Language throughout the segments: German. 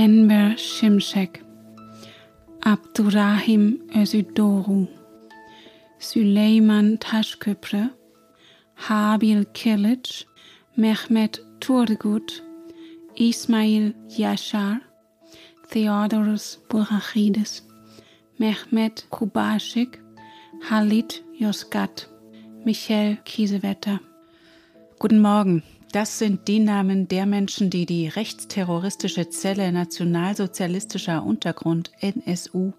Enver Şimşek, Abdurrahim Özüdoğru, Süleyman Taşköprü, Habil Kilic, Mehmet Turgut, Ismail Yashar, Theodorus Burachidis, Mehmet Kubashik, Halit Yozgat, Michael Kiesewetter. Guten Morgen. Das sind die Namen der Menschen, die die rechtsterroristische Zelle Nationalsozialistischer Untergrund NSU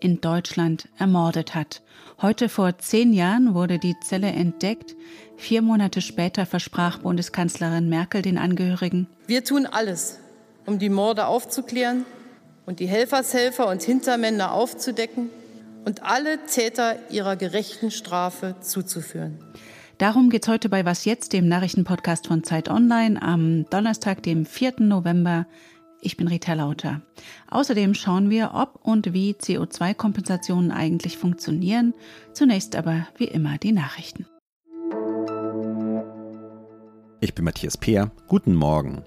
in Deutschland ermordet hat. Heute vor zehn Jahren wurde die Zelle entdeckt. Vier Monate später versprach Bundeskanzlerin Merkel den Angehörigen. Wir tun alles, um die Morde aufzuklären und die Helfershelfer und Hintermänner aufzudecken und alle Täter ihrer gerechten Strafe zuzuführen. Darum geht es heute bei Was jetzt, dem Nachrichtenpodcast von Zeit Online am Donnerstag, dem 4. November. Ich bin Rita Lauter. Außerdem schauen wir, ob und wie CO2-Kompensationen eigentlich funktionieren. Zunächst aber wie immer die Nachrichten. Ich bin Matthias Peer. Guten Morgen.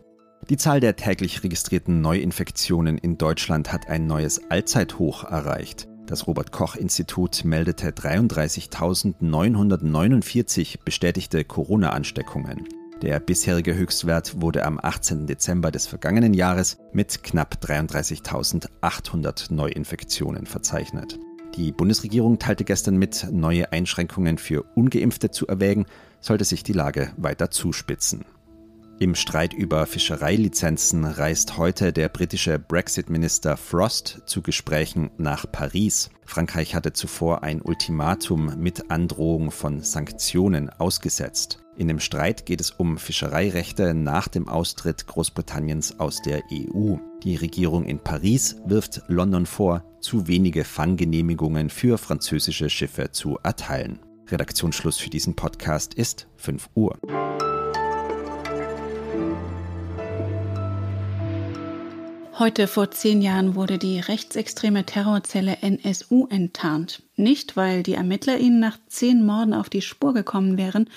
Die Zahl der täglich registrierten Neuinfektionen in Deutschland hat ein neues Allzeithoch erreicht. Das Robert Koch Institut meldete 33.949 bestätigte Corona-Ansteckungen. Der bisherige Höchstwert wurde am 18. Dezember des vergangenen Jahres mit knapp 33.800 Neuinfektionen verzeichnet. Die Bundesregierung teilte gestern mit, neue Einschränkungen für ungeimpfte zu erwägen, sollte sich die Lage weiter zuspitzen. Im Streit über Fischereilizenzen reist heute der britische Brexit-Minister Frost zu Gesprächen nach Paris. Frankreich hatte zuvor ein Ultimatum mit Androhung von Sanktionen ausgesetzt. In dem Streit geht es um Fischereirechte nach dem Austritt Großbritanniens aus der EU. Die Regierung in Paris wirft London vor, zu wenige Fanggenehmigungen für französische Schiffe zu erteilen. Redaktionsschluss für diesen Podcast ist 5 Uhr. Heute vor zehn Jahren wurde die rechtsextreme Terrorzelle NSU enttarnt. Nicht, weil die Ermittler ihnen nach zehn Morden auf die Spur gekommen wären,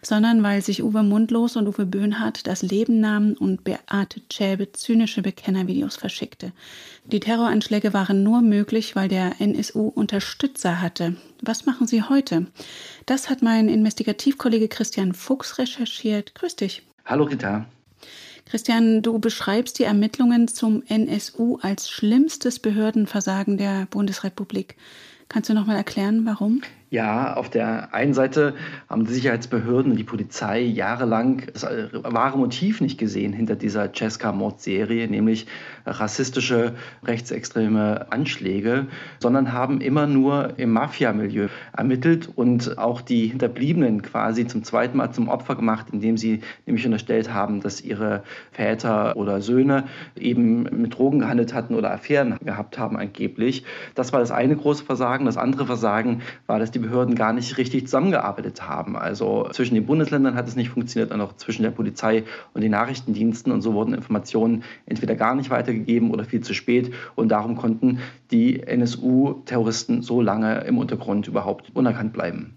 sondern weil sich Uwe Mundlos und Uwe Böhnhardt das Leben nahmen und Beate Zschäbe zynische Bekennervideos verschickte. Die Terroranschläge waren nur möglich, weil der NSU Unterstützer hatte. Was machen sie heute? Das hat mein Investigativkollege Christian Fuchs recherchiert. Grüß dich. Hallo Rita. Christian, du beschreibst die Ermittlungen zum NSU als schlimmstes Behördenversagen der Bundesrepublik. Kannst du noch mal erklären, warum? Ja, auf der einen Seite haben die Sicherheitsbehörden und die Polizei jahrelang das wahre Motiv nicht gesehen hinter dieser Cesca-Mordserie, nämlich rassistische, rechtsextreme Anschläge, sondern haben immer nur im Mafia-Milieu ermittelt und auch die Hinterbliebenen quasi zum zweiten Mal zum Opfer gemacht, indem sie nämlich unterstellt haben, dass ihre Väter oder Söhne eben mit Drogen gehandelt hatten oder Affären gehabt haben angeblich. Das war das eine große Versagen. Das andere Versagen war, dass die Behörden gar nicht richtig zusammengearbeitet haben. Also zwischen den Bundesländern hat es nicht funktioniert, und auch zwischen der Polizei und den Nachrichtendiensten. Und so wurden Informationen entweder gar nicht weitergegeben oder viel zu spät. Und darum konnten die NSU-Terroristen so lange im Untergrund überhaupt unerkannt bleiben.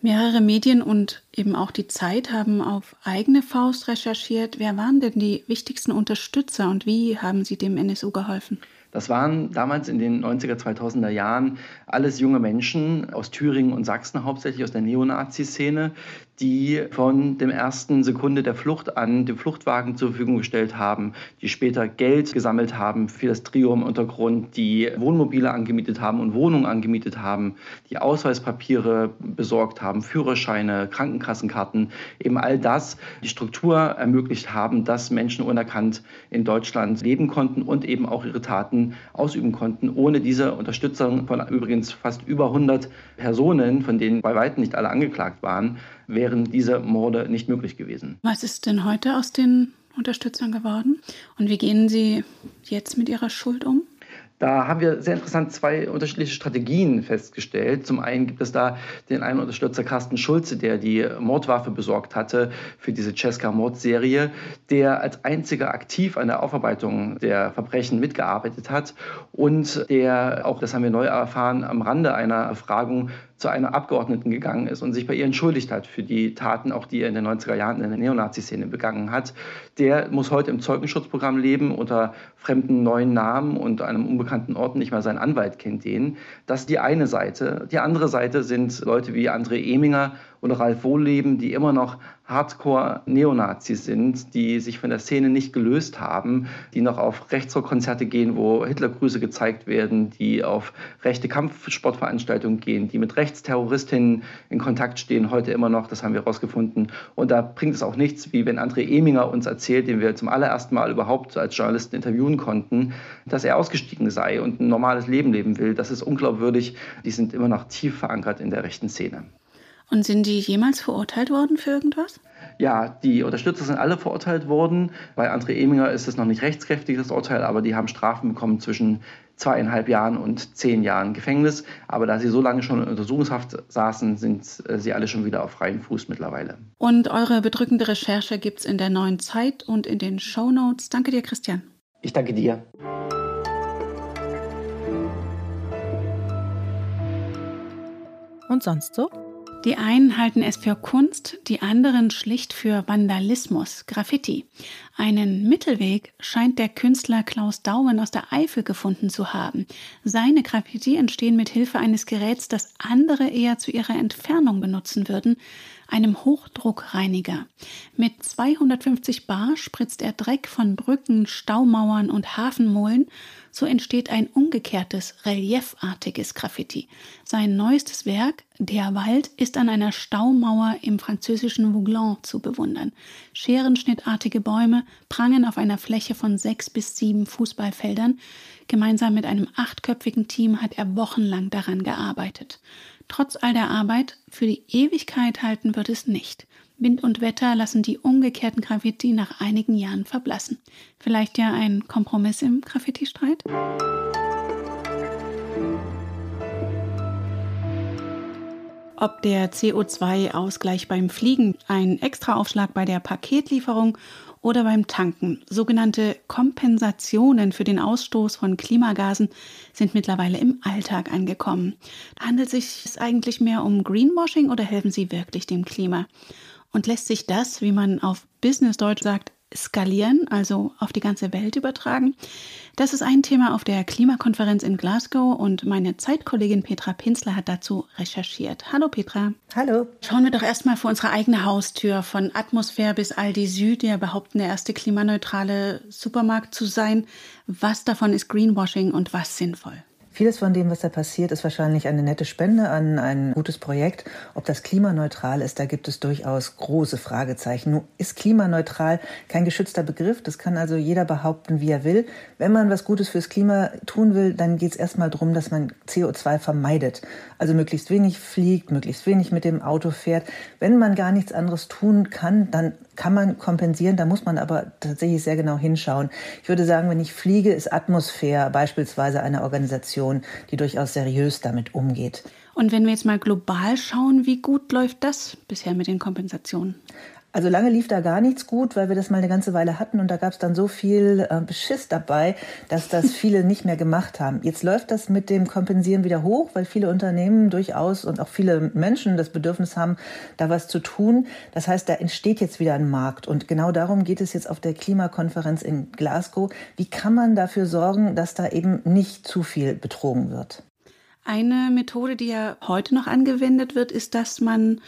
Mehrere Medien und eben auch die Zeit haben auf eigene Faust recherchiert. Wer waren denn die wichtigsten Unterstützer und wie haben sie dem NSU geholfen? Das waren damals in den 90er, 2000er Jahren alles junge Menschen aus Thüringen und Sachsen, hauptsächlich aus der Neonazi-Szene, die von dem ersten Sekunde der Flucht an den Fluchtwagen zur Verfügung gestellt haben, die später Geld gesammelt haben für das Trio im Untergrund, die Wohnmobile angemietet haben und Wohnungen angemietet haben, die Ausweispapiere besorgt haben, Führerscheine, Krankenkassenkarten, eben all das die Struktur ermöglicht haben, dass Menschen unerkannt in Deutschland leben konnten und eben auch ihre Taten ausüben konnten, ohne diese Unterstützung von übrigens fast über 100 Personen, von denen bei weitem nicht alle angeklagt waren, wären diese Morde nicht möglich gewesen. Was ist denn heute aus den Unterstützern geworden? Und wie gehen Sie jetzt mit Ihrer Schuld um? Da haben wir sehr interessant zwei unterschiedliche Strategien festgestellt. Zum einen gibt es da den einen Unterstützer Carsten Schulze, der die Mordwaffe besorgt hatte für diese Cesca-Mordserie, der als einziger aktiv an der Aufarbeitung der Verbrechen mitgearbeitet hat und der, auch das haben wir neu erfahren, am Rande einer Erfragung zu einer Abgeordneten gegangen ist und sich bei ihr entschuldigt hat für die Taten, auch die er in den 90er Jahren in der Neonazi-Szene begangen hat, der muss heute im Zeugenschutzprogramm leben unter fremden neuen Namen und einem unbekannten Ort nicht mal sein Anwalt kennt den. Das ist die eine Seite. Die andere Seite sind Leute wie André Eminger oder Ralf Wohlleben, die immer noch Hardcore-Neonazis sind, die sich von der Szene nicht gelöst haben, die noch auf Rechtsrockkonzerte gehen, wo Hitlergrüße gezeigt werden, die auf rechte Kampfsportveranstaltungen gehen, die mit Rechtsterroristinnen in Kontakt stehen, heute immer noch, das haben wir herausgefunden. Und da bringt es auch nichts, wie wenn André Eminger uns erzählt, den wir zum allerersten Mal überhaupt als Journalisten interviewen konnten, dass er ausgestiegen sei und ein normales Leben leben will. Das ist unglaubwürdig. Die sind immer noch tief verankert in der rechten Szene. Und sind die jemals verurteilt worden für irgendwas? Ja, die Unterstützer sind alle verurteilt worden. Bei André Eminger ist es noch nicht rechtskräftig, das Urteil, aber die haben Strafen bekommen zwischen zweieinhalb Jahren und zehn Jahren Gefängnis. Aber da sie so lange schon in Untersuchungshaft saßen, sind äh, sie alle schon wieder auf freiem Fuß mittlerweile. Und eure bedrückende Recherche gibt es in der neuen Zeit und in den Show Notes. Danke dir, Christian. Ich danke dir. Und sonst so? Die einen halten es für Kunst, die anderen schlicht für Vandalismus, Graffiti. Einen Mittelweg scheint der Künstler Klaus Dauen aus der Eifel gefunden zu haben. Seine Graffiti entstehen mit Hilfe eines Geräts, das andere eher zu ihrer Entfernung benutzen würden, einem Hochdruckreiniger. Mit 250 Bar spritzt er Dreck von Brücken, Staumauern und Hafenmolen so entsteht ein umgekehrtes, reliefartiges Graffiti. Sein neuestes Werk, Der Wald, ist an einer Staumauer im französischen Vouglans zu bewundern. Scherenschnittartige Bäume prangen auf einer Fläche von sechs bis sieben Fußballfeldern. Gemeinsam mit einem achtköpfigen Team hat er wochenlang daran gearbeitet. Trotz all der Arbeit, für die Ewigkeit halten wird es nicht. Wind und Wetter lassen die umgekehrten Graffiti nach einigen Jahren verblassen. Vielleicht ja ein Kompromiss im Graffiti-Streit? Ob der CO2-Ausgleich beim Fliegen, ein Extraaufschlag bei der Paketlieferung oder beim Tanken. Sogenannte Kompensationen für den Ausstoß von Klimagasen sind mittlerweile im Alltag angekommen. Handelt es sich eigentlich mehr um Greenwashing oder helfen sie wirklich dem Klima? Und lässt sich das, wie man auf Business-Deutsch sagt, skalieren, also auf die ganze Welt übertragen? Das ist ein Thema auf der Klimakonferenz in Glasgow und meine Zeitkollegin Petra Pinzler hat dazu recherchiert. Hallo Petra. Hallo. Schauen wir doch erstmal vor unsere eigene Haustür von Atmosphäre bis Aldi Süd, der behaupten, der erste klimaneutrale Supermarkt zu sein. Was davon ist Greenwashing und was sinnvoll? Vieles von dem, was da passiert, ist wahrscheinlich eine nette Spende an ein gutes Projekt. Ob das klimaneutral ist, da gibt es durchaus große Fragezeichen. Nun ist klimaneutral kein geschützter Begriff. Das kann also jeder behaupten, wie er will. Wenn man was Gutes fürs Klima tun will, dann geht es erstmal darum, dass man CO2 vermeidet. Also möglichst wenig fliegt, möglichst wenig mit dem Auto fährt. Wenn man gar nichts anderes tun kann, dann kann man kompensieren, da muss man aber tatsächlich sehr genau hinschauen. Ich würde sagen, wenn ich fliege, ist Atmosphäre beispielsweise eine Organisation, die durchaus seriös damit umgeht. Und wenn wir jetzt mal global schauen, wie gut läuft das bisher mit den Kompensationen? Also lange lief da gar nichts gut, weil wir das mal eine ganze Weile hatten und da gab es dann so viel äh, Beschiss dabei, dass das viele nicht mehr gemacht haben. Jetzt läuft das mit dem Kompensieren wieder hoch, weil viele Unternehmen durchaus und auch viele Menschen das Bedürfnis haben, da was zu tun. Das heißt, da entsteht jetzt wieder ein Markt und genau darum geht es jetzt auf der Klimakonferenz in Glasgow. Wie kann man dafür sorgen, dass da eben nicht zu viel betrogen wird? Eine Methode, die ja heute noch angewendet wird, ist, dass man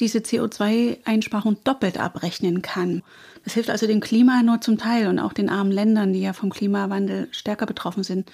diese CO2-Einsparung doppelt abrechnen kann. Das hilft also dem Klima nur zum Teil und auch den armen Ländern, die ja vom Klimawandel stärker betroffen sind.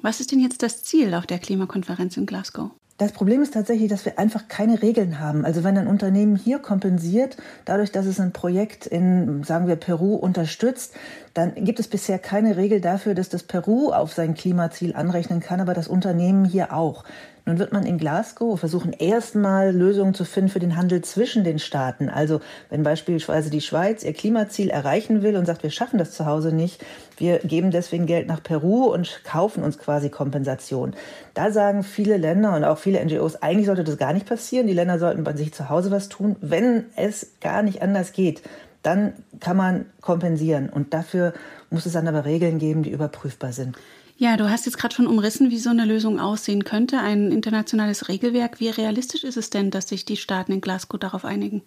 Was ist denn jetzt das Ziel auf der Klimakonferenz in Glasgow? Das Problem ist tatsächlich, dass wir einfach keine Regeln haben. Also wenn ein Unternehmen hier kompensiert, dadurch, dass es ein Projekt in, sagen wir, Peru unterstützt, dann gibt es bisher keine Regel dafür, dass das Peru auf sein Klimaziel anrechnen kann, aber das Unternehmen hier auch. Nun wird man in Glasgow versuchen, erstmal Lösungen zu finden für den Handel zwischen den Staaten. Also wenn beispielsweise die Schweiz ihr Klimaziel erreichen will und sagt, wir schaffen das zu Hause nicht, wir geben deswegen Geld nach Peru und kaufen uns quasi Kompensation. Da sagen viele Länder und auch viele NGOs, eigentlich sollte das gar nicht passieren. Die Länder sollten bei sich zu Hause was tun, wenn es gar nicht anders geht dann kann man kompensieren. Und dafür muss es dann aber Regeln geben, die überprüfbar sind. Ja, du hast jetzt gerade schon umrissen, wie so eine Lösung aussehen könnte. Ein internationales Regelwerk. Wie realistisch ist es denn, dass sich die Staaten in Glasgow darauf einigen?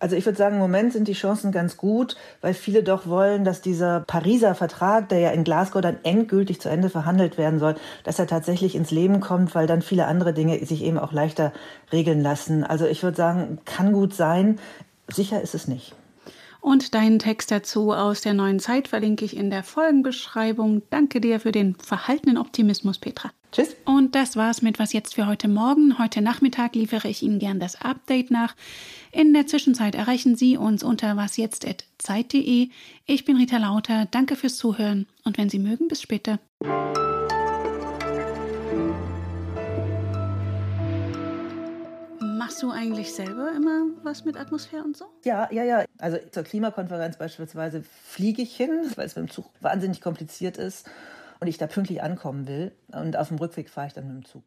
Also ich würde sagen, im Moment sind die Chancen ganz gut, weil viele doch wollen, dass dieser Pariser Vertrag, der ja in Glasgow dann endgültig zu Ende verhandelt werden soll, dass er tatsächlich ins Leben kommt, weil dann viele andere Dinge sich eben auch leichter regeln lassen. Also ich würde sagen, kann gut sein. Sicher ist es nicht. Und deinen Text dazu aus der neuen Zeit verlinke ich in der Folgenbeschreibung. Danke dir für den verhaltenen Optimismus, Petra. Tschüss. Und das war's mit Was jetzt für heute Morgen. Heute Nachmittag liefere ich Ihnen gern das Update nach. In der Zwischenzeit erreichen Sie uns unter wasjetzt.zeit.de. Ich bin Rita Lauter. Danke fürs Zuhören und wenn Sie mögen, bis später. Machst du eigentlich selber immer was mit Atmosphäre und so? Ja, ja, ja. Also zur Klimakonferenz beispielsweise fliege ich hin, weil es mit dem Zug wahnsinnig kompliziert ist und ich da pünktlich ankommen will. Und auf dem Rückweg fahre ich dann mit dem Zug.